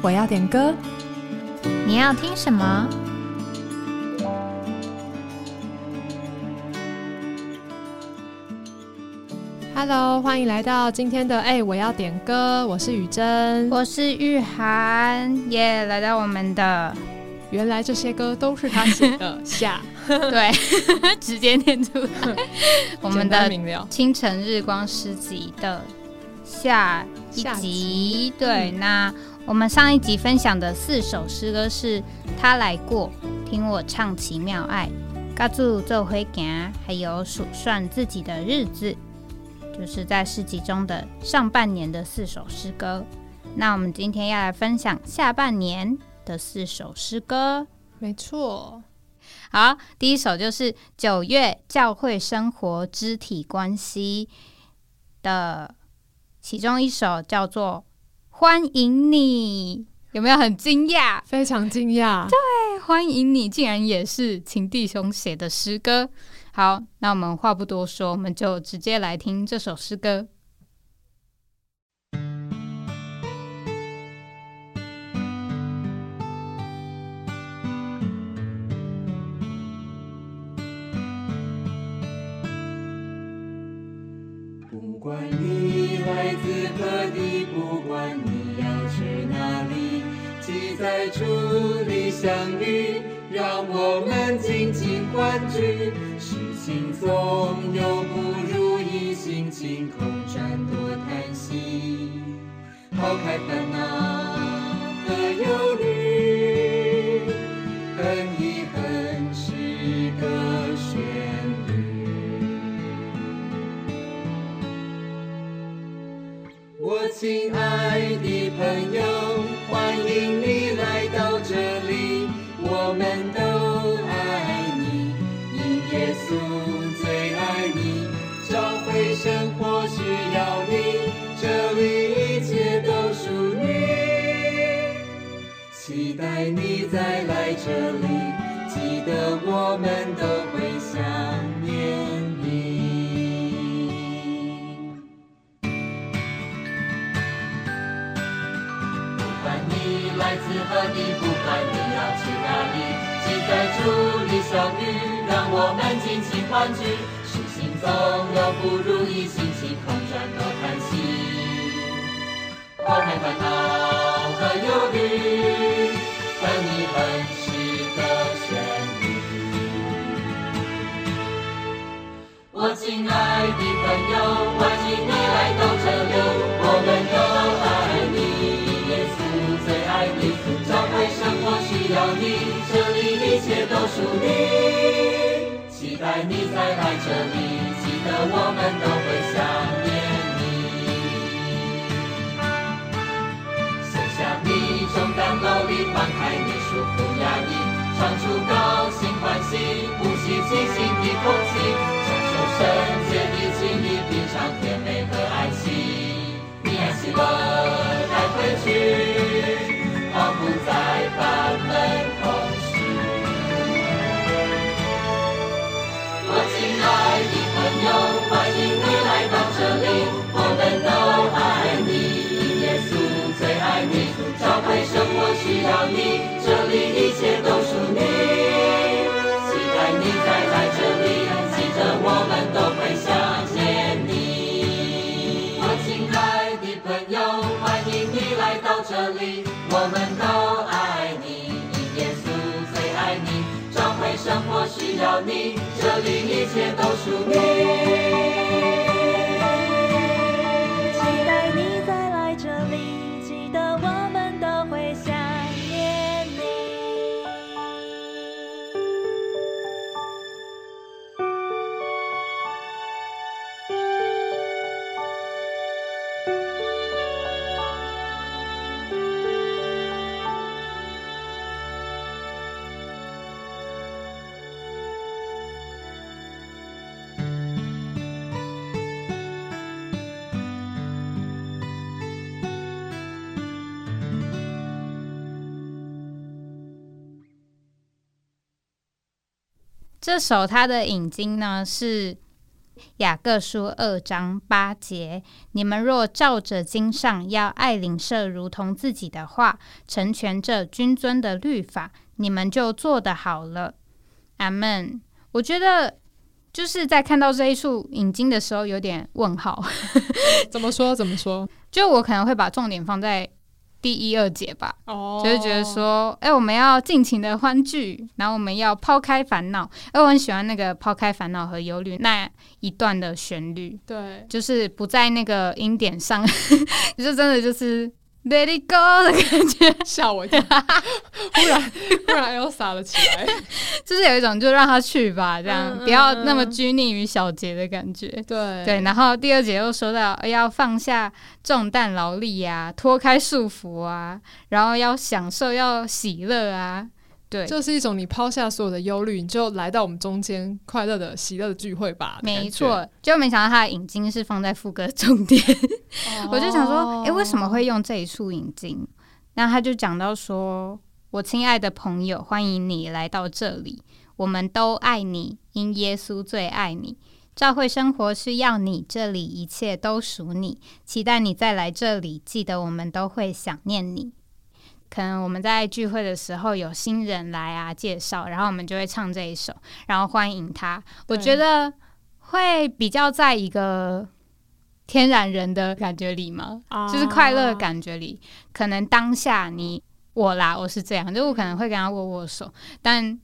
我要点歌，你要听什么？Hello，欢迎来到今天的哎、我要点歌，我是雨珍。我是玉涵，耶、来到我们的 原来这些歌都是他写的，下对，直接念出来，我们的。清晨日光诗集的下一下集集。对，嗯那我们上一集分享的四首诗歌是《他来过》，听我唱奇妙爱，嘎住奏灰行，还有数算自己的日子，就是在诗集中的上半年的四首诗歌。那我们今天要来分享下半年的四首诗歌。没错，好，第一首就是九月教会生活肢体关系的其中一首，叫做《欢迎你》，有没有很惊讶？非常惊讶。对，欢迎你竟然也是秦弟兄写的诗歌。好，那我们话不多说，我们就直接来听这首诗歌。不管相遇，让我们紧紧欢聚。事情总有不如意，心情空转多叹息，抛开烦恼和忧虑，恨一恨是个旋律。我亲爱的朋友，再来这里，记得我们都会想念你。不管你来自何地，不管你要去哪里，记得祝你相遇，让我们尽情欢聚。事情总有不如意，心情空转多叹息，抛开烦恼和忧虑，城市的旋律我亲爱的朋友，欢迎你来到这里，我们都爱你，耶稣最爱你，教会生活需要你，这里一切都属你，期待你再来这里，记得我们都会想你。重担篓里，放开你束缚压抑，唱出高兴欢喜，呼吸清新的空气，享受圣洁的经历，品尝甜美和爱情。教会生活需要你，这里一切都属你，期待你再来这里，记得我们都会想念你。我亲爱的朋友，欢迎你来到这里，我们都爱你，耶稣最爱你，教会生活需要你，这里一切都属你。这首它的引经呢是雅各书二章八节：你们若照着经上要爱邻舍如同自己的话，成全这君尊的律法，你们就做得好了。阿门。我觉得就是在看到这一处引经的时候，有点问号。怎么说？怎么说？就我可能会把重点放在第一二节吧。哦就是觉得，说，哎、我们要尽情的欢聚，然后我们要抛开烦恼。哎，我很喜欢那个抛开烦恼和忧虑那一段的旋律，对，就是不在那个音点上，就真的就是 Let it go 的感觉，吓我一跳，忽然忽然 Elsa 了起来。就是有一种就让他去吧，这样、不要那么嗯拘泥于小节的感觉。对。对，然后第二节又说到呃要放下重担劳力呀，脱开束缚啊，然后要享受，要喜乐啊，对，就是一种你抛下所有的忧虑，你就来到我们中间快乐的、喜乐的聚会吧。没错，就没想到他的引经是放在副歌重点，哦 我就想说，诶，为什么会用这一束眼睛？那他就讲到说：“我亲爱的朋友，欢迎你来到这里，我们都爱你，因耶稣最爱你。教会生活是要你，这里一切都属你，期待你再来这里。记得我们都会想念你。可能我们在聚会的时候有新人来啊介绍，然后我们就会唱这一首，然后欢迎他。我觉得会比较在一个天然人的感觉里吗？啊就是快乐的感觉里，可能当下你我啦，我是这样，就我可能会跟他握握手，但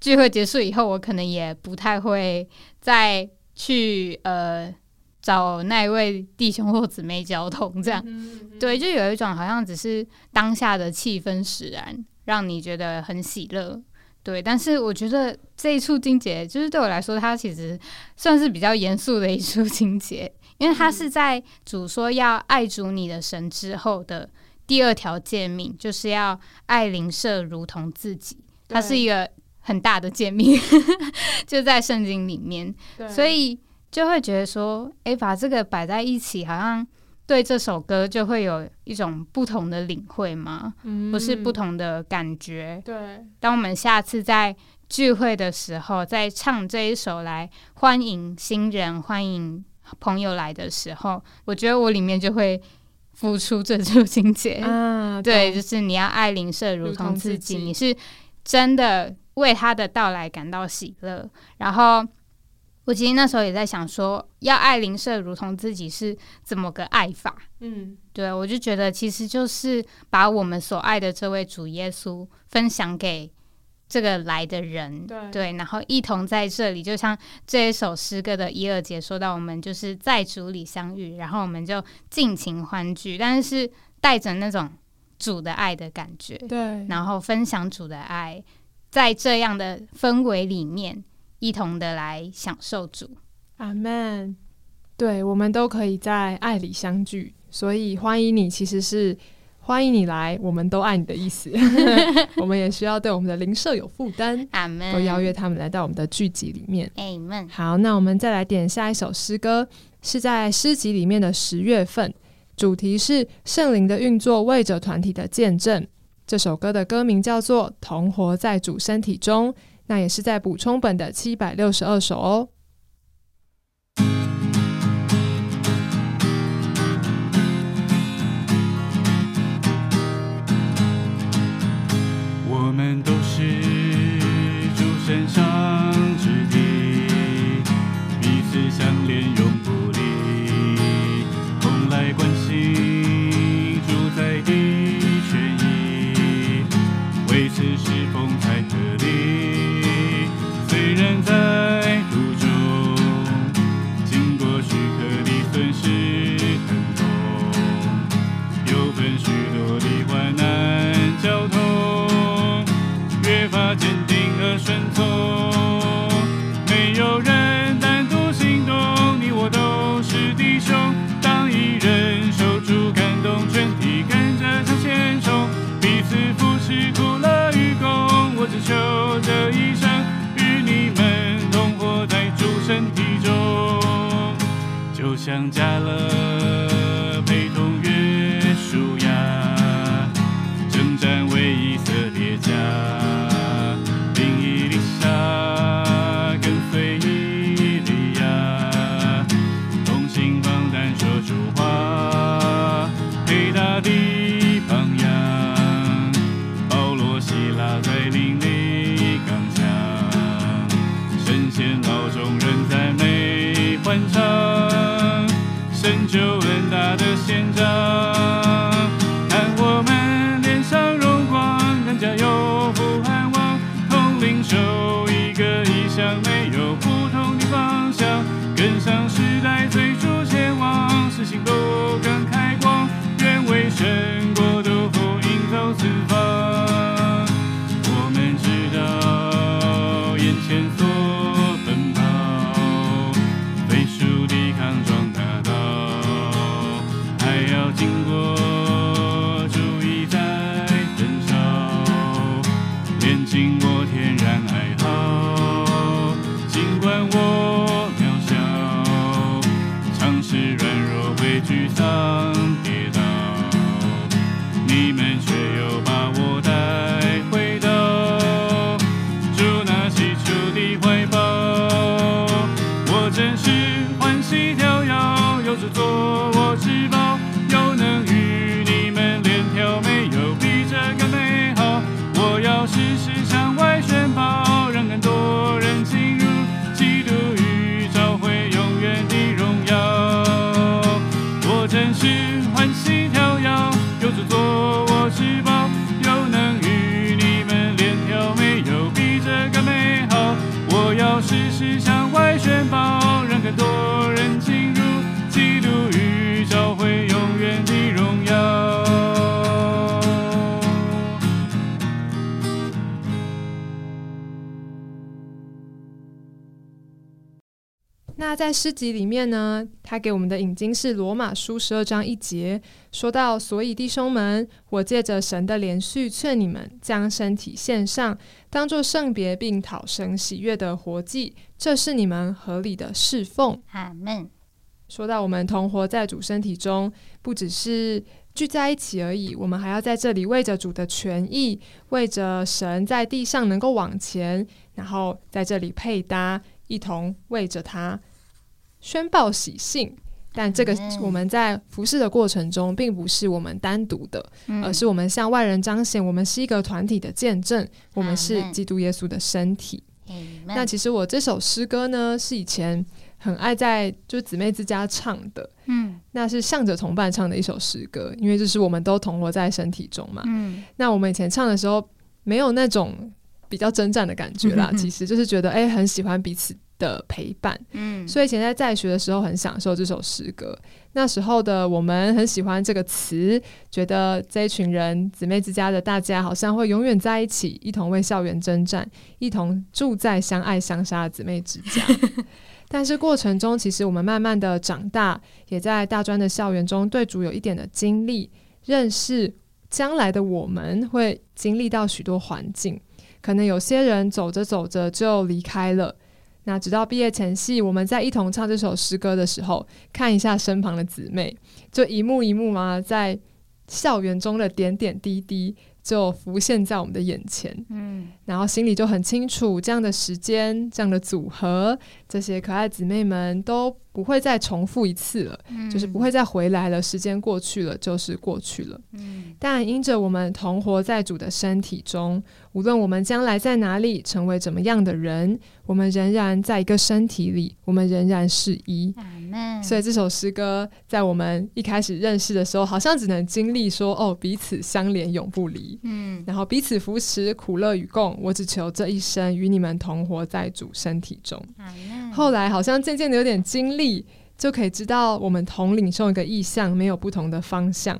聚会结束以后，我可能也不太会再去呃找那一位弟兄或姊妹交通这样。嗯对，就有一种好像只是当下的气氛使然，让你觉得很喜乐。对，但是我觉得这一处经节，就是对我来说，它其实算是比较严肃的一处经节，因为他是在主说要爱主你的神之后的第二条诫命，就是要爱邻舍如同自己。它是一个很大的诫命，就在圣经里面。所以就会觉得说，诶，把这个摆在一起，好像对这首歌就会有一种不同的领会吗？嗯不是不同的感觉。对当我们下次在聚会的时候，再唱这一首来欢迎新人、欢迎朋友来的时候，我觉得我里面就会付出这处情节。啊，对，就是你要爱邻舍如如同同自己，自己你是真的为他的到来感到喜乐。然后我其实那时候也在想说，要爱邻舍如同自己是怎么个爱法？嗯对我就觉得其实就是把我们所爱的这位主耶稣分享给。这个来的人，对然后一同在这里，就像这一首诗歌的一二节说到，我们就是在主里相遇，然后我们就尽情欢聚，但是是带着那种主的爱的感觉，对，然后分享主的爱，在这样的氛围里面，一同的来享受主。阿门。对，我们都可以在爱里相聚，所以欢迎你，其实是欢迎你来，我们都爱你的意思。我们也需要对我们的邻舍有负担，阿门。都邀约他们来到我们的剧集里面。Amen。好，那我们再来点下一首诗歌，是在诗集里面的十月份，主题是圣灵的运作为着团体的见证。这首歌的歌名叫做《同活在主身体中》，那也是在补充本的七百六十二首哦。身上顺从。经那在诗集里面呢，他给我们的引经是罗马书十二章一节，说到：“所以弟兄们，我借着神的连续劝你们，将身体献上，当做圣别，并讨神喜悦的活祭，这是你们合理的侍奉。”阿门。说到我们同活在主身体中，不只是聚在一起而已，我们还要在这里为着主的权益，为着神在地上能够往前，然后在这里配搭，一同为着他宣报喜信。但这个嗯我们在服侍的过程中，并不是我们单独的，嗯而是我们向外人彰显我们是一个团体的见证，我们是基督耶稣的身体。那那其实我这首诗歌呢，是以前很爱在就姊妹之家唱的，嗯那是向着同伴唱的一首诗歌，因为就是我们都同活在身体中嘛。嗯那我们以前唱的时候，没有那种比较征战的感觉啦，其实就是觉得哎、很喜欢彼此的陪伴，嗯，所以以前在在学的时候很享受这首诗歌。那时候的我们很喜欢这个词，觉得这一群人姊妹之家的大家好像会永远在一起，一同为校园征战，一同住在相爱相杀的姊妹之家。但是过程中，其实我们慢慢的长大，也在大专的校园中对主有一点的经历，认识将来的我们会经历到许多环境，可能有些人走着走着就离开了。那直到毕业前夕，我们在一同唱这首诗歌的时候，看一下身旁的姊妹，就一幕一幕嘛，在校园中的点点滴滴就浮现在我们的眼前，嗯。然后心里就很清楚，这样的时间、这样的组合，这些可爱姊妹们都不会再重复一次了，嗯就是不会再回来了。时间过去了，就是过去了。嗯但因着我们同活在主的身体中，无论我们将来在哪里，成为怎么样的人，我们仍然在一个身体里，我们仍然是一。所以这首诗歌在我们一开始认识的时候，好像只能经历说哦，彼此相连，永不离，嗯然后彼此扶持，苦乐与共。我只求这一生与你们同活在主身体中。后来好像渐渐的有点经历，就可以知道我们同领受一个意向，没有不同的方向。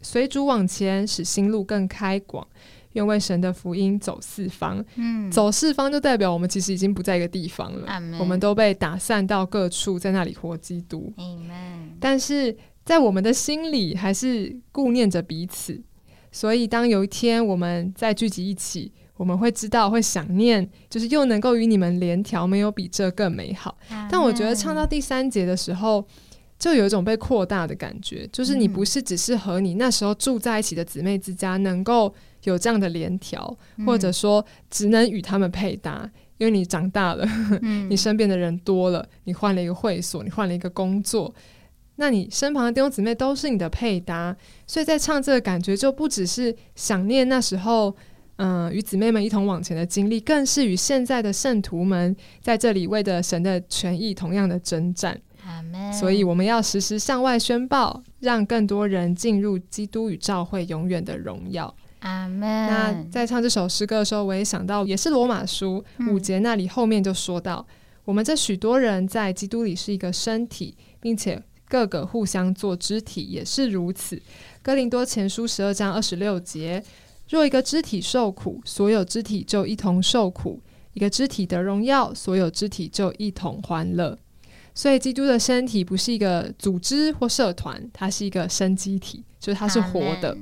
随主往前，使心路更开广。愿为神的福音走四方，嗯走四方就代表我们其实已经不在一个地方了，我们都被打散到各处，在那里活基督。但是在我们的心里，还是顾念着彼此。所以，当有一天我们再聚集一起，我们会知道，会想念，就是又能够与你们联调，没有比这更美好。但我觉得唱到第三节的时候，就有一种被扩大的感觉，就是你嗯不是只是和你那时候住在一起的姊妹之家能够有这样的连条，或者说只能与他们配搭，因为你长大了，嗯 你身边的人多了，你换了一个会所，你换了一个工作。那你身旁的弟兄姊妹都是你的配搭，所以在唱这个感觉就不只是想念那时候，嗯、与姊妹们一同往前的经历，更是与现在的圣徒们在这里为着神的权益同样的征战。所以我们要时时向外宣报，让更多人进入基督与教会永远的荣耀。阿那。在唱这首诗歌的时候，我也想到，也是罗马书嗯五节那里后面就说到，我们这许多人在基督里是一个身体，并且各个互相做肢体，也是如此。哥林多前书十二章二十六节，若一个肢体受苦，所有肢体就一同受苦；一个肢体得荣耀，所有肢体就一同欢乐。所以，基督的身体不是一个组织或社团，它是一个生机体，就是它是活的。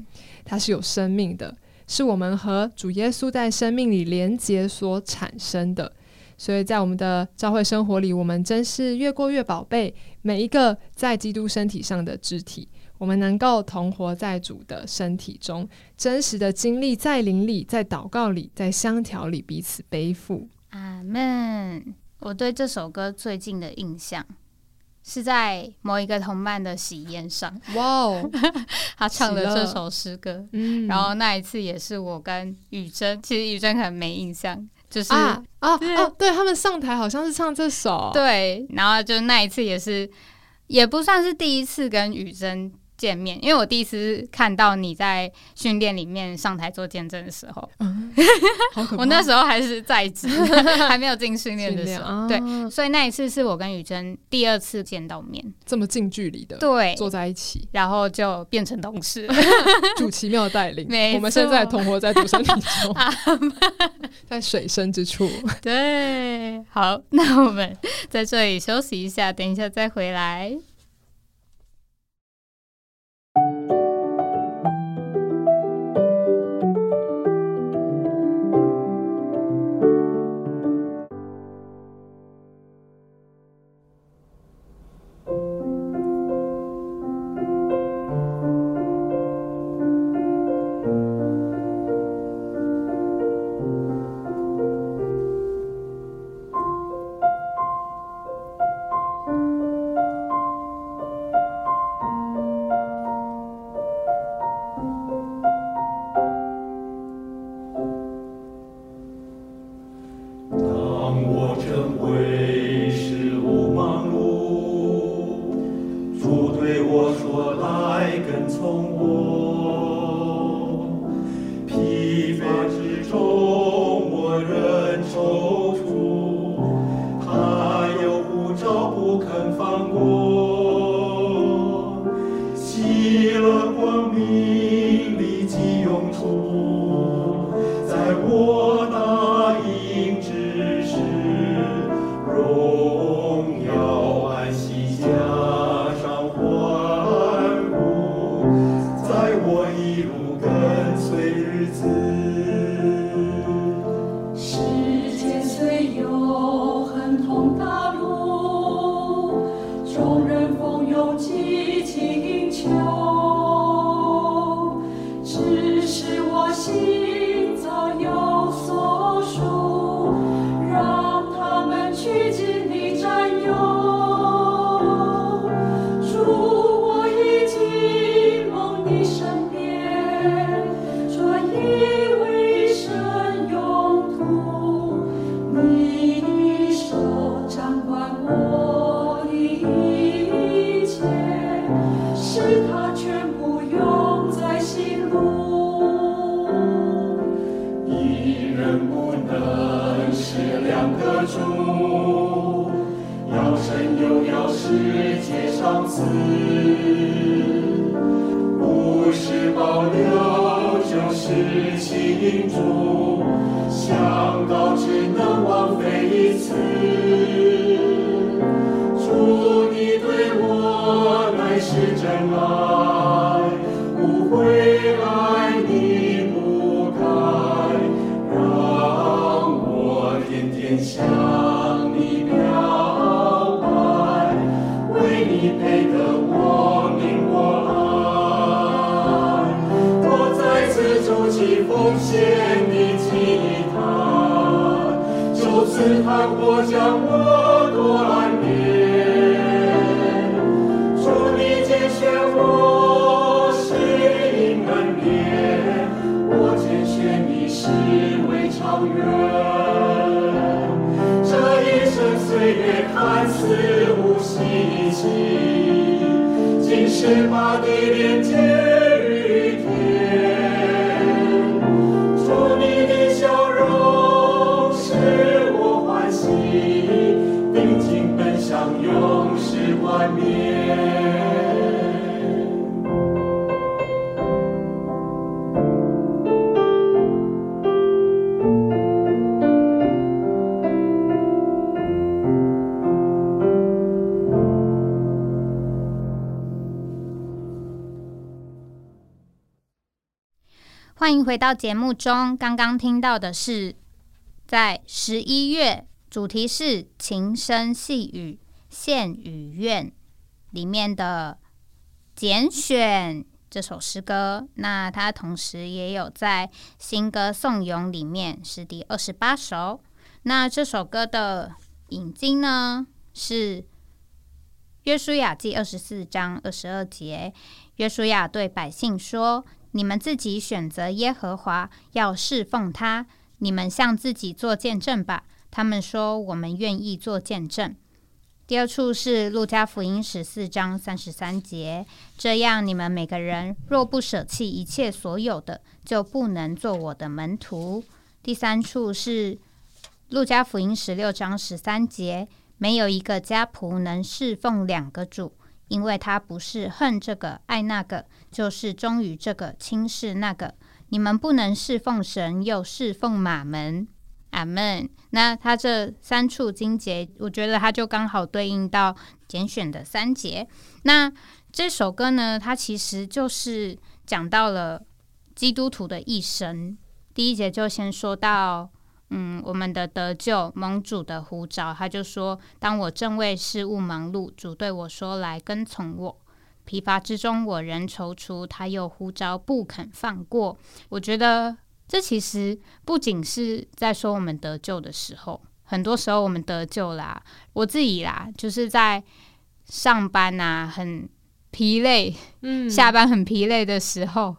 它是有生命的，是我们和主耶稣在生命里连结所产生的。所以在我们的教会生活里，我们真是越过越宝贝每一个在基督身体上的肢体。我们能够同活在主的身体中，真实的经历在灵里，在祷告里，在香调里彼此背负。阿门。我对这首歌最近的印象是在某一个同伴的喜宴上，哇哦，他唱的这首诗歌。嗯然后那一次也是我跟雨珍，其实雨珍可能没印象，就是、啊啊对啊，对他们上台好像是唱这首，对，然后就那一次也是，也不算是第一次跟雨珍见面，因为我第一次看到你在训练里面上台做见证的时候。我那时候还是在职，还没有进训练的时候，啊。对，所以那一次是我跟雨珍第二次见到面，这么近距离的对，坐在一起，然后就变成同事，主奇妙带领。没，我们现在同活在主生体中，在水深之处。对，好，那我们在这里休息一下，等一下再回来。世界上次，不是保留就是庆祝，想到只能枉费一次。是因恩典，我拣选你是为长远。这一生岁月看似无希冀，竟是把地连接欢迎回到节目中。刚刚听到的是在十一月，主题是情声细语献与愿里面的拣选这首诗歌。那它同时也有在新歌颂咏里面是第二十八首。那这首歌的引经呢是约书亚记二十四章二十二节。约书亚对百姓说。你们自己选择耶和华，要侍奉他。你们向自己做见证吧。他们说：“我们愿意做见证。”第二处是路加福音十四章三十三节。这样，你们每个人若不舍弃一切所有的，就不能做我的门徒。第三处是路加福音十六章十三节。没有一个家仆能侍奉两个主。因为他不是恨这个爱那个，就是忠于这个轻视那个。你们不能侍奉神又侍奉马门，阿门。那他这三处经节，我觉得他就刚好对应到拣选的三节。那这首歌呢，它其实就是讲到了基督徒的一生。第一节就先说到。嗯，我们的得救盟主的呼召，他就说：“当我正为事务忙碌，主对我说：‘来跟从我。’疲乏之中，我仍踌躇。他又呼召，不肯放过。我觉得这其实不仅是在说我们得救的时候，很多时候我们得救啦，我自己啦，就是在上班啊，很疲累，嗯，下班很疲累的时候。”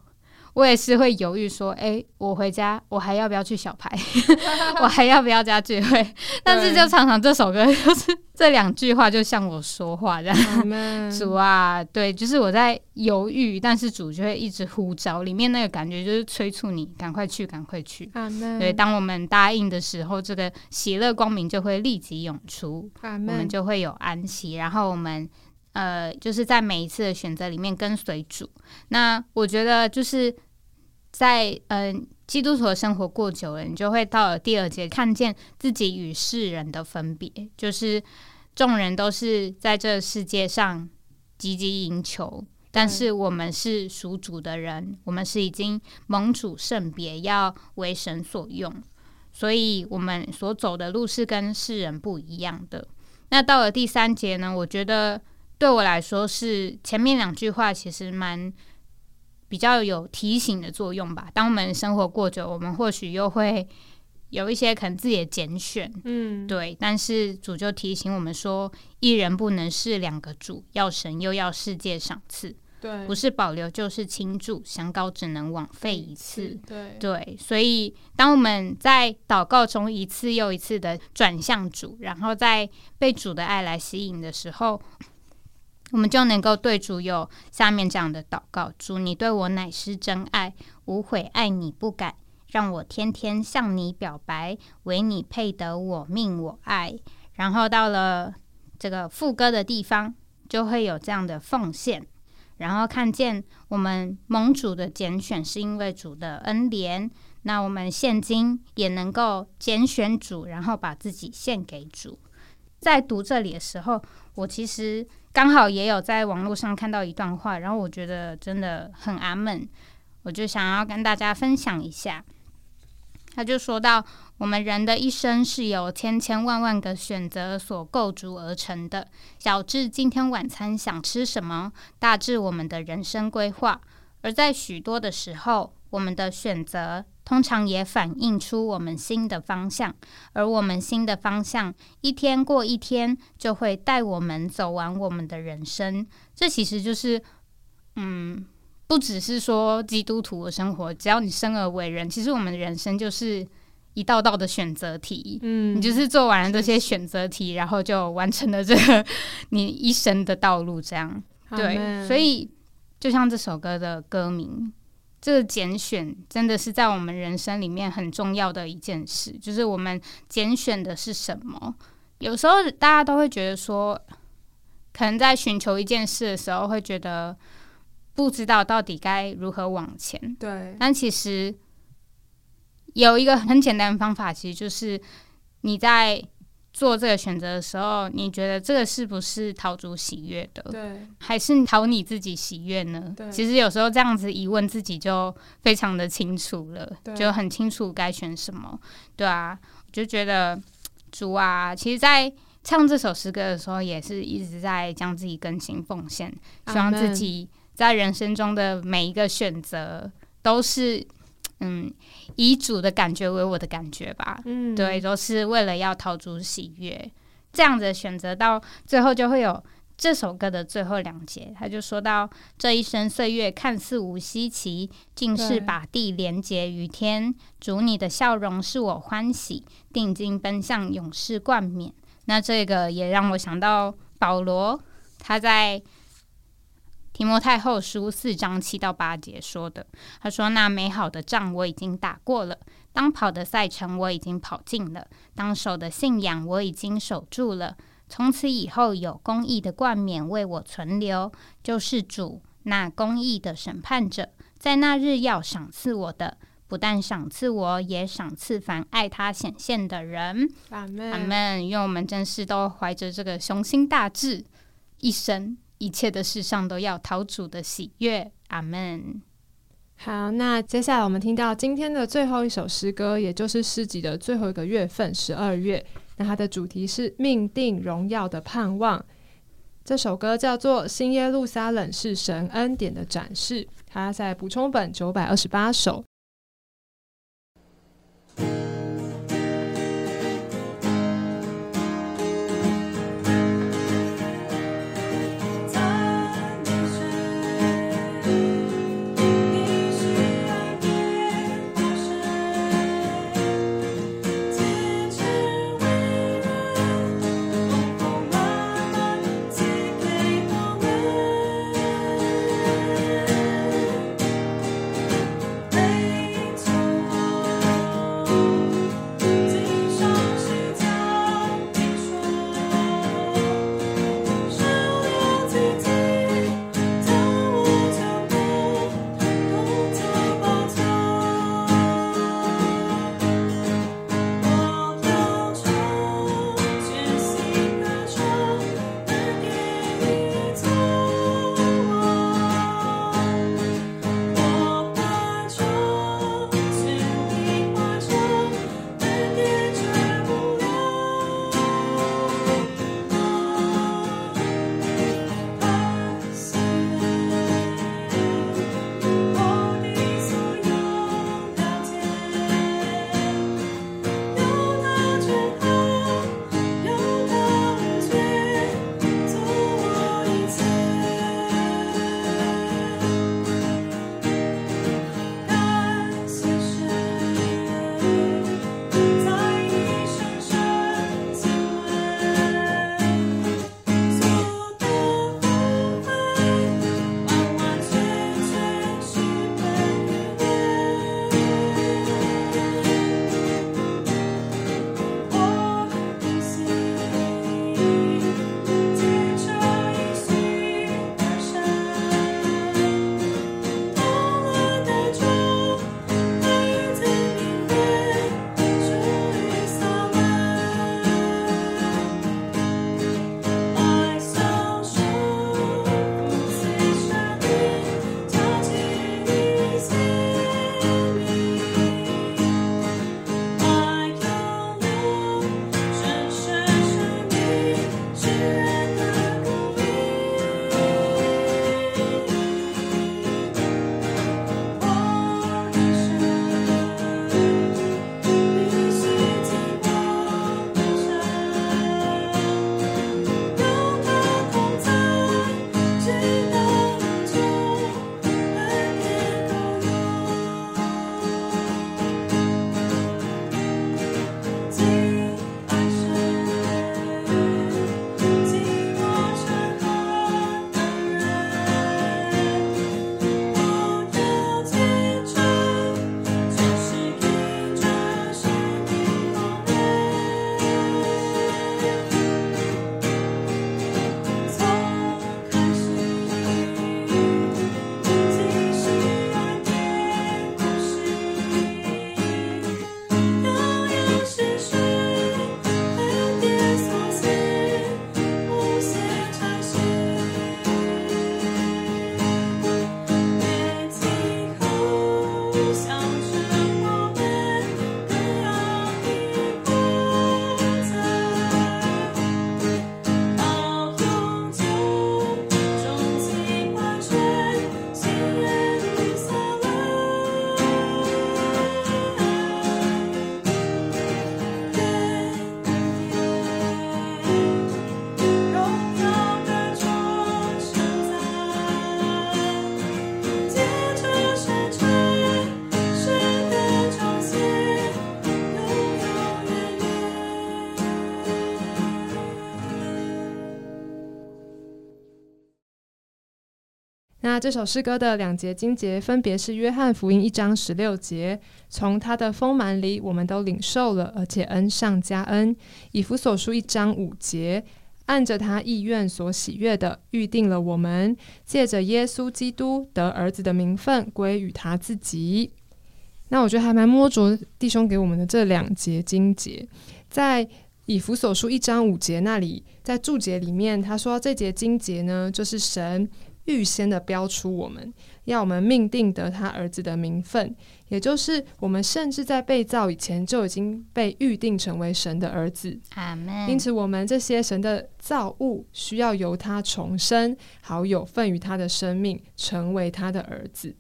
我也是会犹豫说，哎，我回家我还要不要去小牌？我还要不要加聚会？但是就常常这首歌 就是这两句话就像我说话这样。主啊，对，就是我在犹豫，但是主就会一直呼召，里面那个感觉就是催促你赶快去，赶快去。对，当我们答应的时候，这个喜乐光明就会立即涌出，我们就会有安息，然后我们。呃，就是在每一次的选择里面跟随主。那我觉得就是在嗯基督徒的生活过久了，你就会到了第二节，看见自己与世人的分别。就是众人都是在这世界上积极营求，但是我们是属主的人，我们是已经蒙主圣别，要为神所用，所以我们所走的路是跟世人不一样的。那到了第三节呢，我觉得。对我来说，是前面两句话其实蛮比较有提醒的作用吧。当我们生活过久，我们或许又会有一些可能自己的拣选，嗯，对。但是主就提醒我们说，一人不能是两个主，要神又要世界赏赐，对，不是保留就是倾注，香膏只能枉费一次，对对。所以，当我们在祷告中一次又一次的转向主，然后在被主的爱来吸引的时候。我们就能够对主有下面这样的祷告：主，你对我乃是真爱，无悔爱你不改，让我天天向你表白，唯你配得我命我爱。然后到了这个副歌的地方，就会有这样的奉献，然后看见我们蒙主的拣选是因为主的恩怜，那我们现今也能够拣选主，然后把自己献给主。在读这里的时候，我其实。刚好也有在网络上看到一段话，然后我觉得真的很阿门，我就想要跟大家分享一下。他就说到，我们人的一生是由千千万万个选择所构筑而成的，小至今天晚餐想吃什么，大至我们的人生规划，而在许多的时候，我们的选择。通常也反映出我们新的方向，而我们新的方向一天过一天，就会带我们走完我们的人生。这其实就是，嗯，不只是说基督徒的生活，只要你生而为人，其实我们的人生就是一道道的选择题。嗯，你就是做完了这些选择题，然后就完成了这个你一生的道路。这样，对，所以就像这首歌的歌名。这个拣选真的是在我们人生里面很重要的一件事，就是我们拣选的是什么？有时候大家都会觉得说，可能在寻求一件事的时候，会觉得不知道到底该如何往前。对，但其实有一个很简单的方法，其实就是你在做这个选择的时候，你觉得这个是不是讨主喜悦的？对，还是讨你自己喜悦呢对？其实有时候这样子一问自己就非常的清楚了，就很清楚该选什么，对啊，我就觉得主啊，其实，在唱这首诗歌的时候，也是一直在将自己更新奉献，希望自己在人生中的每一个选择都是。嗯，以主的感觉为我的感觉吧，嗯，对，都是为了要讨主喜悦，这样子的选择到最后就会有这首歌的最后两节，他就说到这一生岁月看似无稀奇，竟是把地连结于天。主你的笑容是我欢喜，定睛奔向勇士冠冕。那这个也让我想到保罗他在提摩太后书四章七到八节说的，他说：“那美好的仗我已经打过了。”当跑的赛程我已经跑尽了，当守的信仰我已经守住了。从此以后，有公义的冠冕为我存留，就是主那公义的审判者，在那日要赏赐我的，不但赏赐我，也赏赐凡爱他显现的人。阿门，阿门。愿我们真是都怀着这个雄心大志，一生一切的事上都要讨主的喜悦。阿门。好，那接下来我们听到今天的最后一首诗歌，也就是诗集的最后一个月份十二月。那它的主题是命定荣耀的盼望。这首歌叫做《新耶路撒冷是神恩典的展示》，它在补充本九百二十八首。那这首诗歌的两节经节分别是约翰福音一章十六节，从他的丰满里我们都领受了，而且恩上加恩；以弗所书一章五节，按着他意愿所喜悦的预定了我们，借着耶稣基督得儿子的名分归于他自己。那我觉得还蛮摸着弟兄给我们的这两节经节，在以弗所书一章五节那里，在注解里面他说这节经节呢，就是神预先的标出我们，要我们命定得他儿子的名分，也就是我们甚至在被造以前就已经被预定成为神的儿子。阿门。因此，我们这些神的造物需要由他重生，好有份于他的生命，成为他的儿子。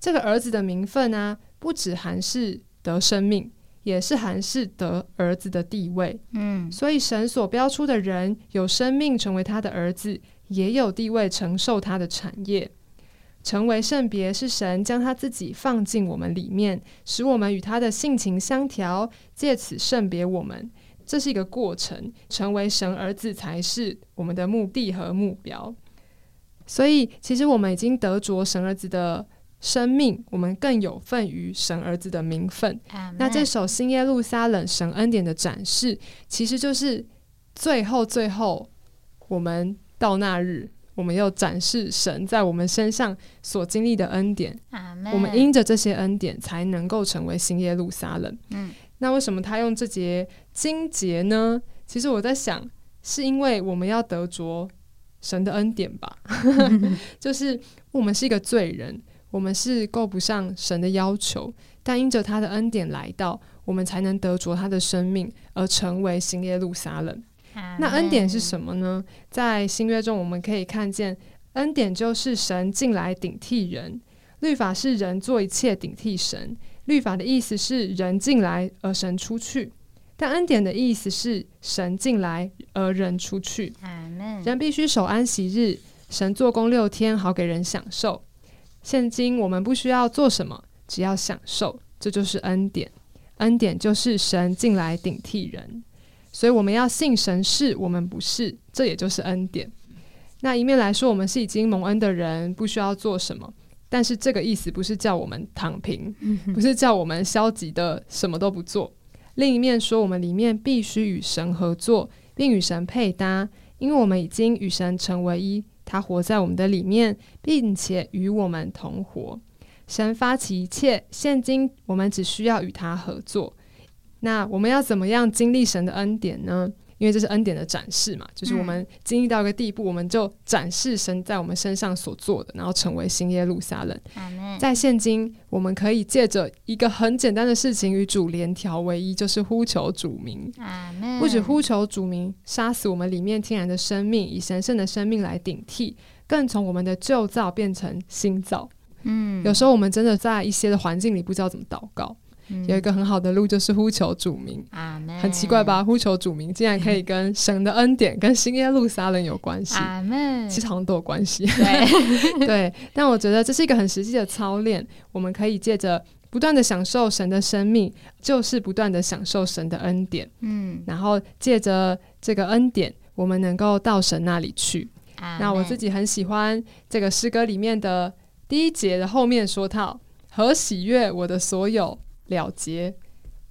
这个儿子的名分呢、不只含是得生命，也是含是得儿子的地位。嗯所以，神所标出的人有生命成为他的儿子，也有地位承受他的产业。成为圣别是神将他自己放进我们里面，使我们与他的性情相调，借此圣别我们。这是一个过程，成为神儿子才是我们的目的和目标。所以，其实我们已经得着神儿子的生命，我们更有份于神儿子的名分。那这首新耶路撒冷神恩典的展示，其实就是最后最后，我们到那日，我们要展示神在我们身上所经历的恩典。我们因着这些恩典，才能够成为新耶路撒冷。嗯那为什么他用这节经节呢？其实我在想，是因为我们要得着神的恩典吧？就是我们是一个罪人，我们是够不上神的要求，但因着他的恩典来到，我们才能得着他的生命，而成为新耶路撒冷。阿那恩典是什么呢？在新约中，我们可以看见，恩典就是神进来顶替人，律法是人做一切顶替神。律法的意思是人进来而神出去，但恩典的意思是神进来而人出去。人必须守安息日，神做工六天，好给人享受。现今我们不需要做什么，只要享受，这就是恩典。恩典就是神进来顶替人，所以我们要信神是，我们不是，这也就是恩典。那一面来说，我们是已经蒙恩的人，不需要做什么。但是这个意思不是叫我们躺平，不是叫我们消极的什么都不做。另一面说，我们里面必须与神合作，并与神配搭，因为我们已经与神成为一，他活在我们的里面，并且与我们同活。神发起一切，现今我们只需要与他合作。那我们要怎么样经历神的恩典呢？因为这是恩典的展示嘛，就是我们经历到一个地步，我们就展示神在我们身上所做的，然后成为新耶路撒冷。在现今，我们可以借着一个很简单的事情与主连调为一，就是呼求主名。不止呼求主名，杀死我们里面天然的生命，以神圣的生命来顶替，更从我们的旧造变成新造。嗯，有时候我们真的在一些的环境里不知道怎么祷告，嗯有一个很好的路就是呼求主名。很奇怪吧？？呼求主名竟然可以跟神的恩典、跟新耶路撒冷有关系。其实好像都有关系。对，对，但我觉得这是一个很实际的操练，我们可以借着不断的享受神的生命，就是不断的享受神的恩典，嗯，然后借着这个恩典，我们能够到神那里去。阿那我自己很喜欢这个诗歌里面的第一节的后面说到：“何喜悦我的所有了结，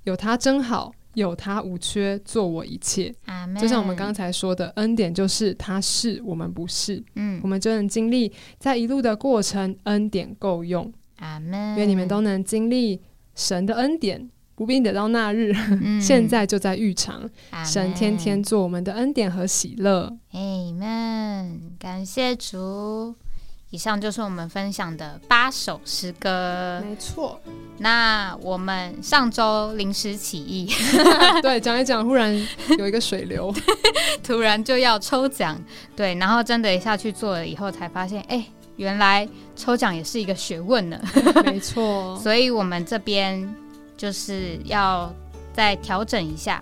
有他真好，有他无缺，做我一切。”。就像我们刚才说的，恩典就是他是，我们不是，嗯我，们就能经历在一路的过程，恩典够用。阿门。愿你们都能经历神的恩典，不必等到那日，嗯 现在就在浴场。神天天做我们的恩典和喜乐。Amen，感谢主。以上就是我们分享的八首诗歌。没错，那我们上周临时起意，对，讲一讲，忽然有一个水流，突然就要抽奖，对，然后真的下去做了以后，才发现，哎、原来抽奖也是一个学问呢。没错，所以我们这边就是要再调整一下。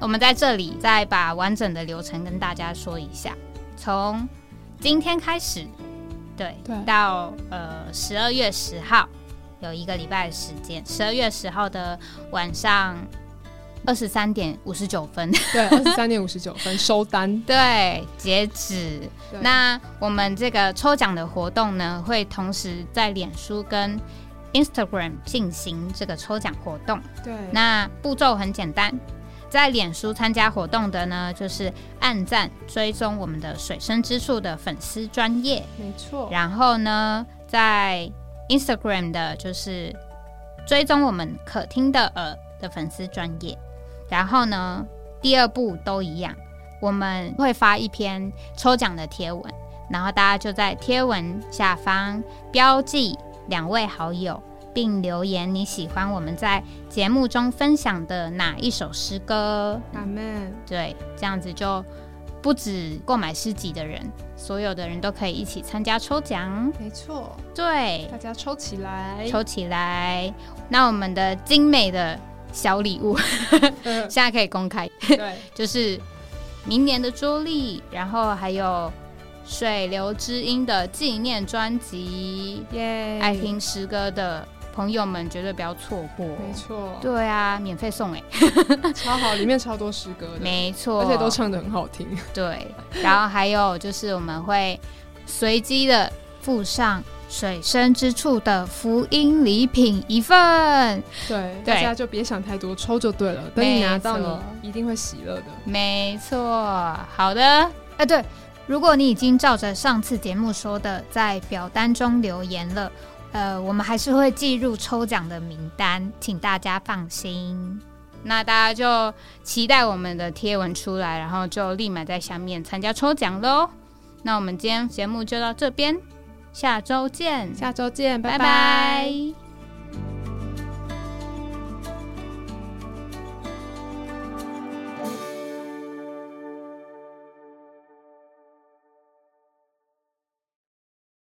我们在这里再把完整的流程跟大家说一下，从今天开始，对，对到呃十二月十号有一个礼拜的时间，十二月十号的晚上二十三点五十九分，对，二十三点五十九分收单。对，截止。那我们这个抽奖的活动呢，会同时在脸书跟 Instagram 进行这个抽奖活动。对，那步骤很简单，在脸书参加活动的呢，就是按赞追踪我们的水深之处的粉丝专业，没错，然后呢，在 Instagram 的就是追踪我们可听的耳的粉丝专业，然后呢，第二步都一样，我们会发一篇抽奖的贴文，然后大家就在贴文下方标记两位好友，并留言你喜欢我们在节目中分享的哪一首诗歌。阿门。对，这样子就不止购买诗集的人，所有的人都可以一起参加抽奖。没错，对，大家抽起来，抽起来。那我们的精美的小礼物嗯 现在可以公开，对，就是明年的桌历，然后还有水流之音的纪念专辑。耶，爱听诗歌的朋友们绝对不要错过。没错，对啊，免费送哎、超好，里面超多诗歌的，没错，而且都唱的很好听。对，然后还有就是我们会随机的附上水深之处的福音礼品一份。对，对大家就别想太多，抽就对了。等你拿到，你一定会喜乐的。没错，好的。哎，对，如果你已经照着上次节目说的，在表单中留言了，呃，我们还是会计入抽奖的名单，请大家放心。那大家就期待我们的贴文出来，然后就立马在下面参加抽奖喽。那我们今天节目就到这边，下周见，下周见，拜拜拜拜